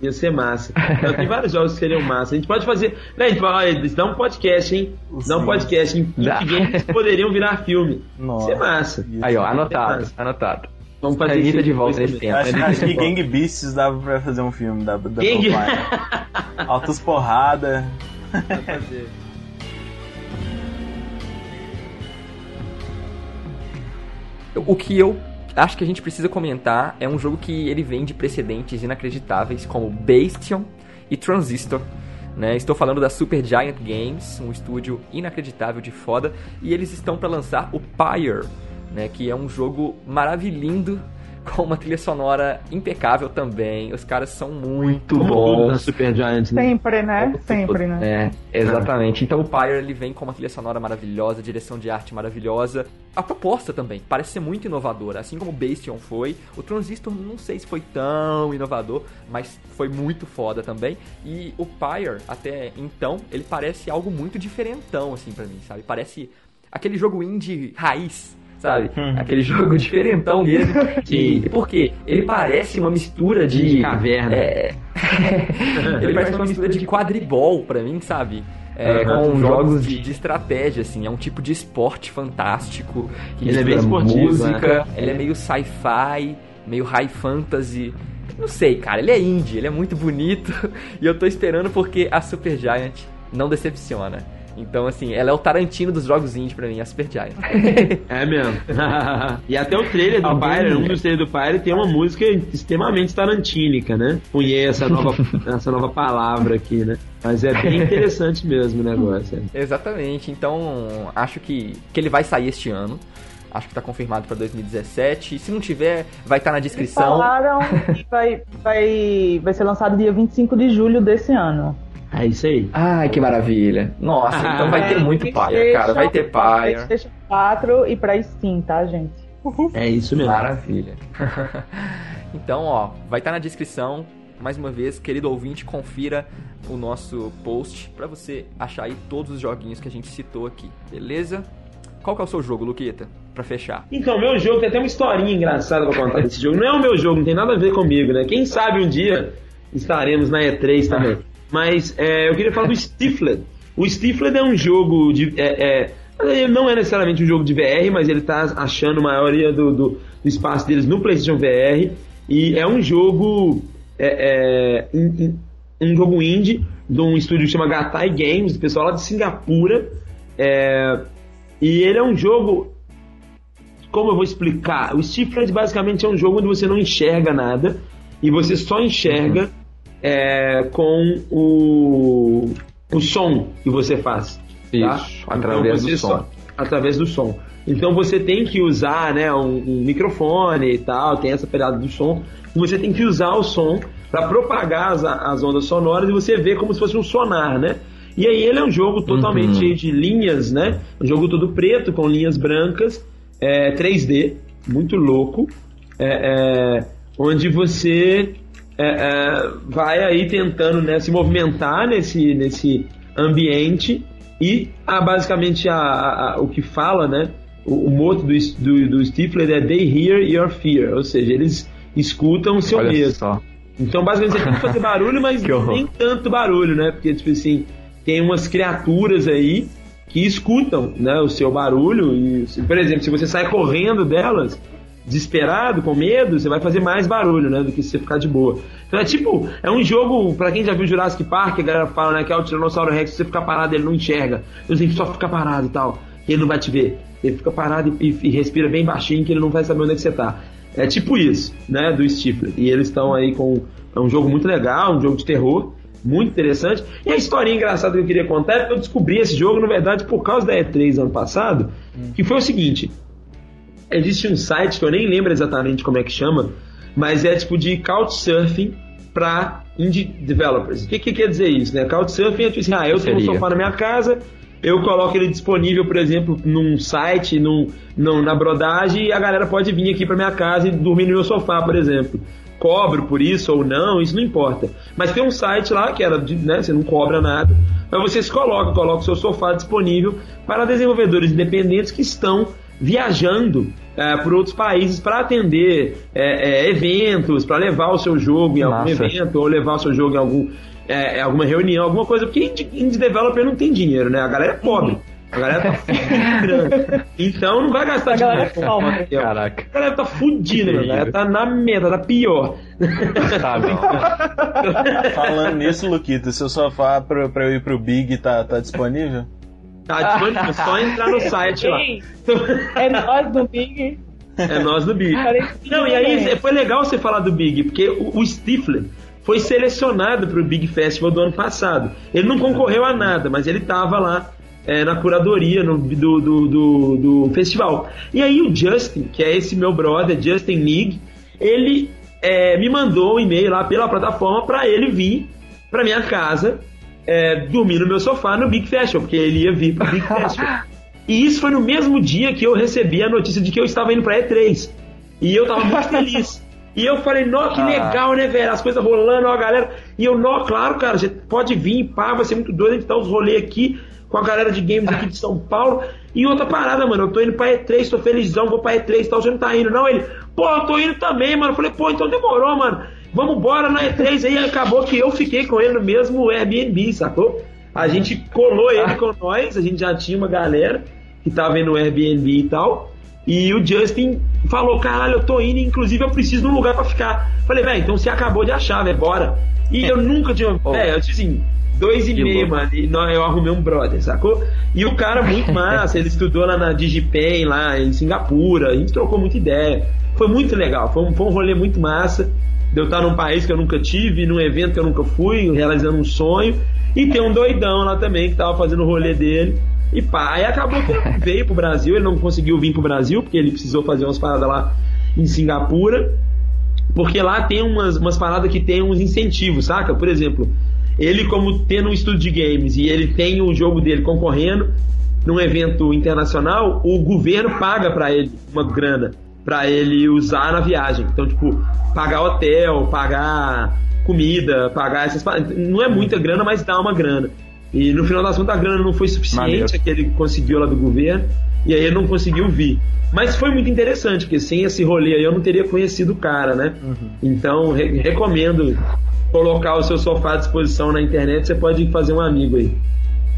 Ia ser massa. Então, tem vários jogos que seriam massa. A gente pode fazer. Né, a gente pode, olha, dá um podcast, hein? Dá um podcast em Dá. games poderiam virar filme. Nossa. Isso é massa. Aí, ó, anotado, anotado. Vamos fazer Anitta isso de volta nesse tempo. Acho, acho que. Gang Beasts dava pra fazer um filme da, da Gang-. Altas porrada. O que eu acho que a gente precisa comentar é um jogo que ele vem de precedentes inacreditáveis como Bastion e Transistor. Né? Estou falando da Super Giant Games, um estúdio inacreditável de foda, e eles estão para lançar o Pyre, né? que é um jogo maravilhoso com uma trilha sonora impecável também. Os caras são muito da bons. Super Giants, né? Sempre, né? Sempre, né? É, exatamente. Então o Pyre ele vem com uma trilha sonora maravilhosa, direção de arte maravilhosa. A proposta também parece ser muito inovadora, assim como o Bastion foi. O Transistor não sei se foi tão inovador, mas foi muito foda também. E o Pyre, até então, ele parece algo muito diferentão, assim, pra mim, sabe? Parece aquele jogo indie raiz. Sabe? Aquele jogo diferentão mesmo. E, porque ele parece uma mistura de. De caverna. É, ele parece uma mistura de quadribol pra mim, sabe? É, Aham. com jogos de, de estratégia, assim. É um tipo de esporte fantástico. Que Ele é mistura esportivo, música, ele é meio sci-fi, meio high fantasy. Não sei, cara. Ele é indie, ele é muito bonito. E eu tô esperando porque a Super Giant não decepciona. Então, assim, ela é o Tarantino dos jogos indie pra mim, a Super Giant. É mesmo. e até o trailer do Pyre, um dos trailers do Pyre tem uma música extremamente tarantínica, né? Cunhei essa nova, essa nova palavra aqui, né? Mas é bem interessante mesmo o negócio. é. Exatamente. Então, acho que, que ele vai sair este ano. Acho que tá confirmado pra 2017. E se não tiver, vai estar na Eles descrição. falaram que vai, vai, vai ser lançado dia 25 de julho desse ano. É isso aí. Ai, que maravilha. Nossa, então vai ter É, muito paia, cara. Vai ter paia. PlayStation 4 e pra Steam, tá, gente? É isso mesmo. Maravilha. então, ó, vai estar na descrição. Mais uma vez, querido ouvinte, confira o nosso post pra você achar aí todos os joguinhos que a gente citou aqui, beleza? Qual que é o seu jogo, Luquita? Pra fechar. Então, meu jogo tem até uma historinha engraçada pra contar desse jogo. Não é o meu jogo, não tem nada a ver comigo, né? Quem sabe um dia estaremos na E3 também. Mas é, eu queria falar do Stifled. O Stifled é um jogo de. É, é, não é necessariamente um jogo de VR, mas ele tá achando a maioria do, do, do espaço deles no PlayStation VR. E é um jogo. É, é, in- um jogo indie de um estúdio que chama Gatai Games, do pessoal lá de Singapura. É, e ele é um jogo como eu vou explicar? O Stifled basicamente é um jogo onde você não enxerga nada e você só enxerga é, com o, o som que você faz. tá? Isso, através você do só- som. através do som. Então você tem que usar né, um, um microfone e tal, tem essa pegada do som. Você tem que usar o som para propagar as, as ondas sonoras e você vê como se fosse um sonar, né? E aí ele é um jogo totalmente Uhum. de linhas, né? Um jogo todo preto com linhas brancas, é, 3D, muito louco, é, é, onde você é, é, vai aí tentando né, se movimentar nesse, nesse ambiente e ah, basicamente a, a- a- o que fala, né? O, o moto do, do, do Stifler é They hear your fear, ou seja, eles escutam o seu Olha medo. só. Então, basicamente, você tem que fazer barulho, mas nem tanto barulho, né? Porque, tipo assim, tem umas criaturas aí que escutam né, o seu barulho. E, por exemplo, se você sai correndo delas, desesperado, com medo, você vai fazer mais barulho, né? Do que se você ficar de boa. Então é tipo, é um jogo, pra quem já viu Jurassic Park, a galera fala, né, que é o Tiranossauro Rex, se você ficar parado, ele não enxerga. Então você só ficar parado e tal. E ele não vai te ver. Ele fica parado e, e respira bem baixinho que ele não vai saber onde é que você tá. É tipo isso, né, do Stifler. E eles estão aí com é um jogo muito legal, um jogo de terror, muito interessante. E a historinha engraçada que eu queria contar é que eu descobri esse jogo, na verdade, por causa da E3 ano passado, que foi o seguinte: existe um site que eu nem lembro exatamente como é que chama, mas é tipo de couchsurfing para indie developers. O que, que quer dizer isso, né? Couchsurfing é tipo assim, ah, eu tenho um sofá na minha casa, eu coloco ele disponível, por exemplo, num site, num, num- na brodagem, e a galera pode vir aqui para minha casa e dormir no meu sofá, por exemplo. Cobro por isso ou não, isso não importa. Mas tem um site lá que era de, né, você não cobra nada, mas você se coloca, coloca o seu sofá disponível para desenvolvedores independentes que estão viajando é, por outros países para atender é, é, eventos, para levar o seu jogo em algum Massa. evento ou levar o seu jogo em algum, é, em alguma reunião, alguma coisa, porque indie, indie developer não tem dinheiro, né? A galera é pobre. A galera tá fudida de grana. Então não vai gastar A galera dinheiro com sofre. material. Caraca. A galera tá fudida, mano. A galera tá na merda, tá pior. Tá. Falando nisso, Luquita, seu sofá pra, pra eu ir pro Big tá, tá disponível? Tá disponível, é só entrar no site lá. É nós do Big. É nós do Big. Não, e aí também. foi legal você falar do Big, porque o, o Stifler foi selecionado pro Big Festival do ano passado. Ele não concorreu a nada, mas ele tava lá é, na curadoria no- do, do, do, do festival. E aí o Justin, que é esse meu brother, Justin Nig, ele é, me mandou um e-mail lá pela plataforma para ele vir pra minha casa é, dormir no meu sofá no Big Festival, porque ele ia vir pro Big Festival. E isso foi no mesmo dia que eu recebi a notícia de que eu estava indo pra E3. E eu tava muito feliz. E eu falei, nó, que Ah. legal, né, velho? As coisas rolando, ó, a galera. E eu, nó, claro, cara, você pode vir, pá, vai ser muito doido a gente dar os rolês aqui com a galera de games aqui de São Paulo. E outra parada, mano, eu tô indo pra E3, tô felizão, vou pra E3 e tal, você não tá indo, não? Ele, pô, eu tô indo também, mano. Eu falei, pô, então demorou, mano. Vamos embora na E3. Aí acabou que eu fiquei com ele no mesmo Airbnb, sacou? A gente colou ele com nós, a gente já tinha uma galera que tava indo no Airbnb e tal. E o Justin falou: caralho, eu tô indo, inclusive eu preciso de um lugar pra ficar. Falei, velho, então você acabou de achar, velho, bora. E eu nunca tinha. Oh. Velho, eu disse assim, dois e meio, mano. E eu arrumei um brother, sacou? E o cara muito massa, ele estudou lá na DigiPen, lá em Singapura, a gente trocou muita ideia. Foi muito legal, foi um, foi um rolê muito massa. De eu estar num país que eu nunca tive, num evento que eu nunca fui, realizando um sonho. E tem um doidão lá também que tava fazendo o rolê dele. E pá, aí acabou que ele veio pro Brasil, ele não conseguiu vir pro Brasil, porque ele precisou fazer umas paradas lá em Singapura. Porque lá tem umas, umas paradas que tem uns incentivos, saca? Por exemplo, ele como tendo um estúdio de games e ele tem o jogo dele concorrendo num evento internacional, o governo paga pra ele uma grana pra ele usar na viagem. Então, tipo, pagar hotel, pagar comida, pagar essas paradas. Não é muita grana, mas dá uma grana. E no final das contas a grana não foi suficiente Maneiro. a que ele conseguiu lá do governo, e aí ele não conseguiu vir. Mas foi muito interessante, porque sem esse rolê aí eu não teria conhecido o cara, né? Então, re- recomendo colocar o seu sofá à disposição na internet, você pode fazer um amigo aí.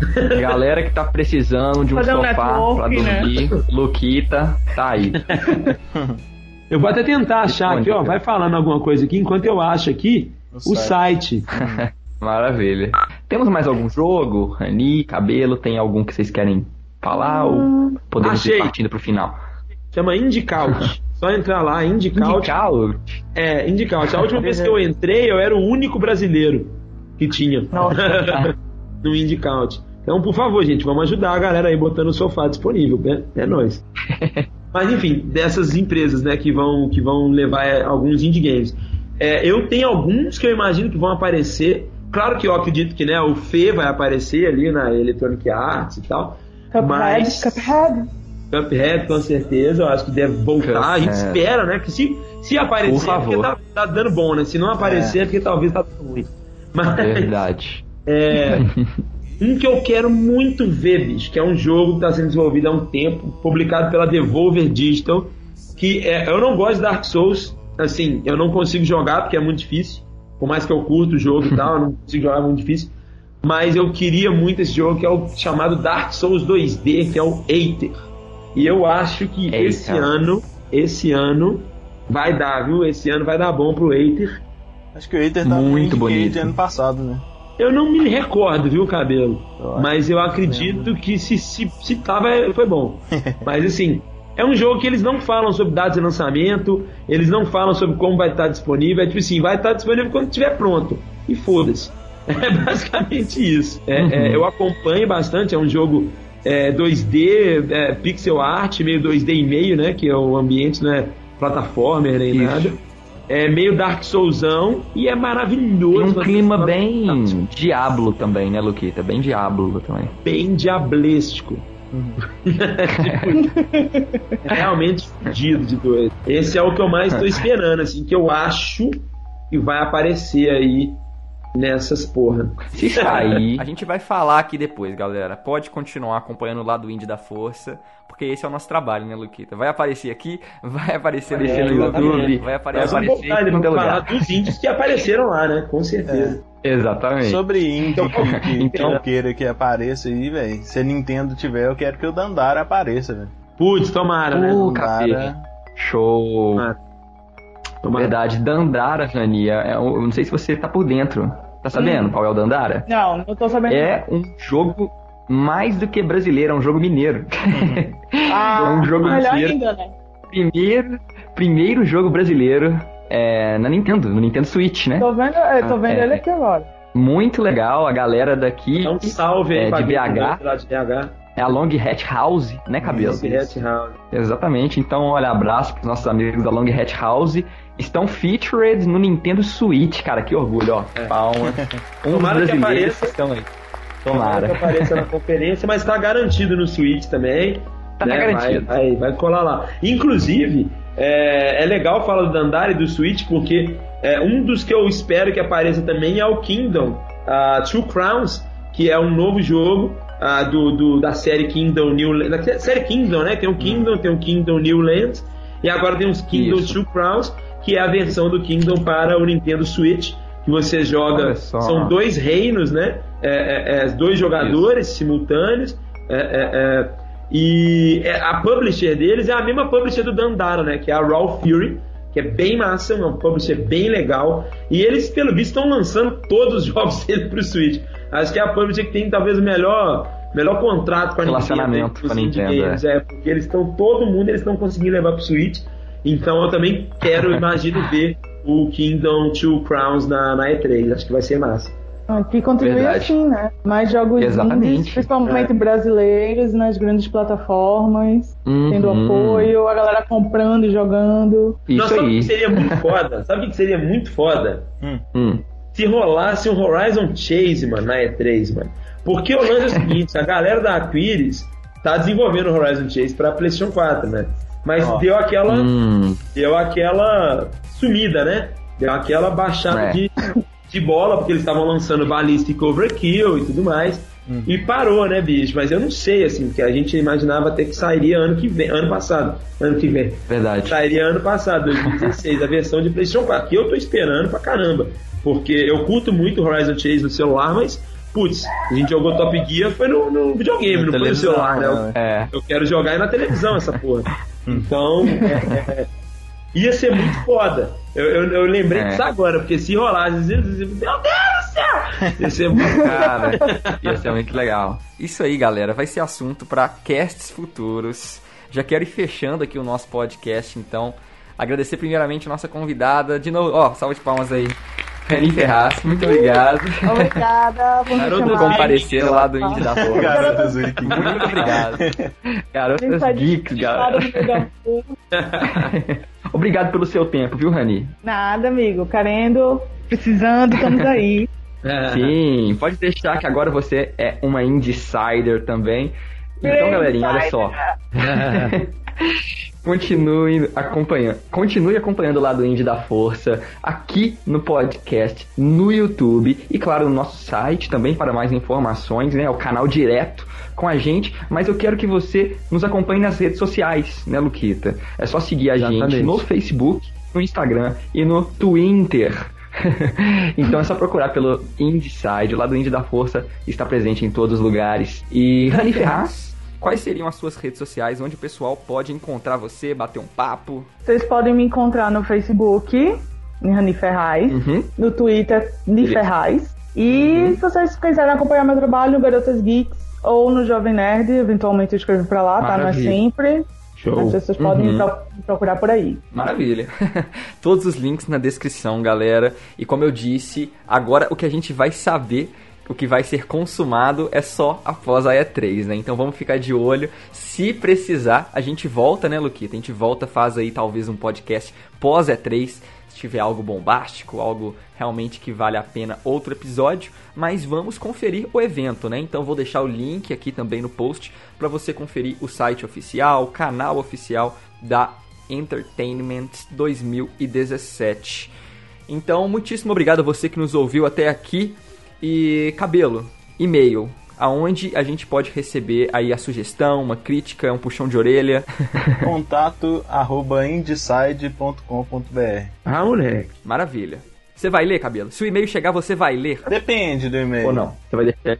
Galera que tá precisando de um um sofá network, pra né? dormir, Luquita, tá aí. Eu vou até tentar achar aqui, ó, vai falando alguma coisa aqui, enquanto eu acho aqui O o site. Maravilha. Temos mais algum jogo? Rani, cabelo, tem algum que vocês querem falar ou podemos Achei. ir partindo pro final? Chama Indicaut. Só entrar lá, Indicaut. Indicaut. É, Indicaut. A última vez que eu entrei, eu era o único brasileiro que tinha no Indicaut. Então, por favor, gente, vamos ajudar a galera aí botando o sofá disponível. É, é nóis. Mas enfim, dessas empresas, né, que vão, que vão levar é, alguns indie games. É, eu tenho alguns que eu imagino que vão aparecer. Claro que eu acredito que né, o Fê vai aparecer ali na Electronic Arts e tal. Cuphead, Mas- Cuphead. Cuphead, com certeza, eu acho que deve voltar. A gente Cuphead. espera, né? Que se, se aparecer, Por é porque tá, tá dando bom, né? Se não aparecer, é, porque talvez tá dando ruim. Mas, Verdade. é, um que eu quero muito ver, bicho, que é um jogo que tá sendo desenvolvido há um tempo, publicado pela Devolver Digital, que é, eu não gosto de Dark Souls, assim, eu não consigo jogar porque é muito difícil, por mais que eu curto o jogo e tal, eu não consigo jogar, é muito difícil, mas eu queria muito esse jogo, que é o chamado Dark Souls 2D, que é o Aether, e eu acho que Eita. esse ano, esse ano, vai dar, viu? Esse ano vai dar bom pro Aether, Acho que o Eiter tá Muito bonito. Indicate ano passado, né? Eu não me recordo, viu, cabelo? Mas eu acredito que se, se, se tava, foi bom. Mas assim, é um jogo que eles não falam sobre dados de lançamento, eles não falam sobre como vai estar disponível. É tipo assim, vai estar disponível quando estiver pronto. E foda-se. É basicamente isso. É, é, eu acompanho bastante, é um jogo é, 2D, é, pixel art, meio 2D e meio, né? Que é o ambiente, né? Plataformer nem Isso. nada. É meio Dark Soulsão e é maravilhoso. Tem um clima bem Diablo também, né, Luquita? Bem Diablo também. bem diablístico. Tipo, realmente fudido de doido. Esse é o que eu mais tô esperando, assim, que eu acho que vai aparecer aí nessas porra. Se sair. A gente vai falar aqui depois, galera. Pode continuar acompanhando o lado indie da força, porque esse é o nosso trabalho, né, Luquita? Vai aparecer aqui, vai aparecer É, no YouTube, vai aparecer em e todo vamos falar lugar. dos índios que apareceram lá, né? Com certeza. Exatamente. Sobre indie que, que, que Então- eu queira que apareça aí, velho. Se a Nintendo tiver, eu quero que o Dandara apareça, velho. Putz, tomara, né? Uh, Dandara. Show. Tomara. Tomara. Verdade, Dandara, Rania, é um- eu não sei se você tá por dentro. Tá sabendo qual é o Dandara? Não, não tô sabendo. É um jogo mais do que brasileiro, é um jogo mineiro. Ah, é um jogo melhor brasileiro. ainda, né? primeiro, primeiro jogo brasileiro é, na Nintendo, no Nintendo Switch, né? Tô vendo, eu tô Ah, vendo é. ele aqui agora. Muito legal, a galera daqui Então, salve aí É, pra de BH. lá de BH. é a Long Hat House, né, Cabelo? Red House. Exatamente, então olha, abraço pros nossos amigos da Long Hat House. Estão featured no Nintendo Switch, cara, que orgulho, ó. Palmas. Um dos É. Tomara que brasileiros apareça. que estão aí. Tomara Tomara. que apareça na conferência, mas tá garantido no Switch também. Tá né? garantido. Vai, vai, vai colar lá. Inclusive, é, é legal falar do Dandara e do Switch, porque é, um dos que eu espero que apareça também é o Kingdom ah, Two Crowns, que é um novo jogo ah, do, do- da série Kingdom New da série Kingdom, né? Tem o Kingdom, tem o Kingdom New Lands, e agora tem os Kingdom Isso. Two Crowns, que é a versão do Kingdom para o Nintendo Switch, que você joga. São dois reinos, né? É, é, é, dois jogadores simultâneos. é, é, é, e é, a publisher deles é a mesma publisher do Dandara, né? Que é a Raw Fury, que é bem massa, é um publisher bem legal. E eles, pelo visto, estão lançando todos os jogos deles pro Switch. Acho que é a publisher que tem talvez o melhor, melhor contrato com a Relacionamento Nintendo. com a Nintendo, games, é. porque eles estão, todo mundo, eles estão conseguindo levar pro Switch. Então eu também quero, imagino, ver o Kingdom Two Crowns na, na E3. Acho que vai ser massa. Que continue Verdade. assim, né? Mais jogos Exatamente. indies, principalmente brasileiros, nas grandes plataformas, tendo Uhum. apoio, a galera comprando e jogando. Isso Não, sabe o aí. que seria muito foda? Sabe o que seria muito foda? Hum. Se rolasse um Horizon Chase, mano, na E3, mano. Porque o lance é o seguinte, a galera da Aquiris tá desenvolvendo o Horizon Chase pra PlayStation 4, né? Mas Ó. deu aquela Hum. deu aquela sumida, né? Deu aquela baixada É. de, de bola, porque eles estavam lançando Ballistic Overkill e tudo mais. E parou, né, bicho? Mas eu não sei, assim, porque a gente imaginava até que sairia ano que vem, ano passado, ano que vem. Verdade. Sairia ano passado, 2016, a versão de PlayStation 4, que eu tô esperando pra caramba. Porque eu curto muito Horizon Chase no celular, mas, putz, a gente jogou Top Gear foi no, no videogame, Na não foi no celular, né? né? É. Eu quero jogar aí na televisão essa porra. Então, é, é, ia ser muito foda. Eu, eu, eu lembrei É. disso agora, porque se rolasse, meu Deus do céu! Ia ser muito Cara, ia ser muito legal. Isso aí, galera, vai ser assunto para casts futuros. Já quero ir fechando aqui o nosso podcast, então. Agradecer primeiramente a nossa convidada. De novo, ó, salve de palmas aí. Reni Ferraz, muito obrigado Obrigada por Garoto comparecer lá do Indie da Força. Garotas Wiki. Muito obrigado. Garotas Inside Geeks, galera. Obrigado pelo seu tempo, viu, Rani? Nada, amigo. Querendo, precisando, estamos aí. Sim, pode deixar que agora você é uma Insider também. Então, galerinha, olha só. Continue acompanhando, continue acompanhando lá do Indie da Força, aqui no podcast, no YouTube e claro no nosso site também para mais informações, né? O canal direto com a gente, mas eu quero que você nos acompanhe nas redes sociais, né, Luquita? É só seguir a gente Exatamente. no Facebook, no Instagram e no Twitter. então é só procurar pelo Indieside, lá do Indie da Força, está presente em todos os lugares. E Rani Ferraz, quais seriam as suas redes sociais onde o pessoal pode encontrar você, bater um papo? Vocês podem me encontrar no Facebook, Nihani Ferraz, Uhum. no Twitter, Ni. Ferraz. E se vocês quiserem acompanhar meu trabalho no Garotas Geeks ou no Jovem Nerd, eventualmente eu escrevo pra lá, tá? Não é Maravilha. sempre. Show. As pessoas podem Uhum. me procurar por aí. Maravilha. Todos os links na descrição, galera. E como eu disse, agora o que a gente vai saber, o que vai ser consumado é só após a E3, né? Então vamos ficar de olho. Se precisar, a gente volta, né, Luquita? A gente volta, faz aí talvez um podcast pós E3. Se tiver algo bombástico, algo realmente que vale a pena, outro episódio. Mas vamos conferir o evento, né? Então vou deixar o link aqui também no post para você conferir o site oficial, o canal oficial da Entertainment 2017. Então, muitíssimo obrigado a você que nos ouviu até aqui. E cabelo, e-mail, aonde a gente pode receber aí a sugestão, uma crítica, um puxão de orelha. Contato arroba indeside.com.br Ah, moleque. Maravilha. Você vai ler, cabelo? Se o e-mail chegar, você vai ler? Depende do e-mail. Ou não? Você vai deixar.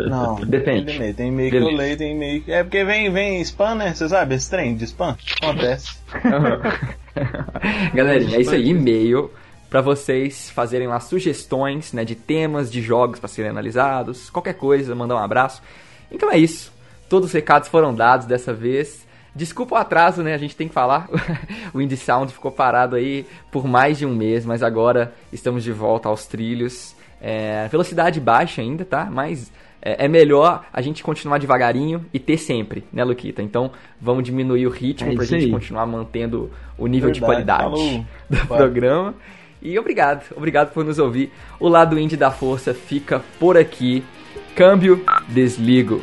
Não, Depende. Tem e-mail, tem e-mail que eu leio, tem e-mail que... É porque vem, vem spam, né? Você sabe esse trem de spam? Acontece. Galerinha, é isso aí, e-mail para vocês fazerem lá sugestões, né, de temas, de jogos para serem analisados, qualquer coisa, mandar um abraço. Então é isso. Todos os recados foram dados dessa vez. Desculpa o atraso, né? A gente tem que falar. o Indie Sound ficou parado aí por mais de um mês, mas agora estamos de volta aos trilhos. É, velocidade baixa ainda, tá? Mas é, é melhor a gente continuar devagarinho e ter sempre, né, Luquita? Então vamos diminuir o ritmo É pra gente aí. continuar mantendo o nível de Verdade, qualidade falou. do Vai. programa. E obrigado, obrigado por nos ouvir. O lado indie da força fica por aqui. Câmbio, desligo.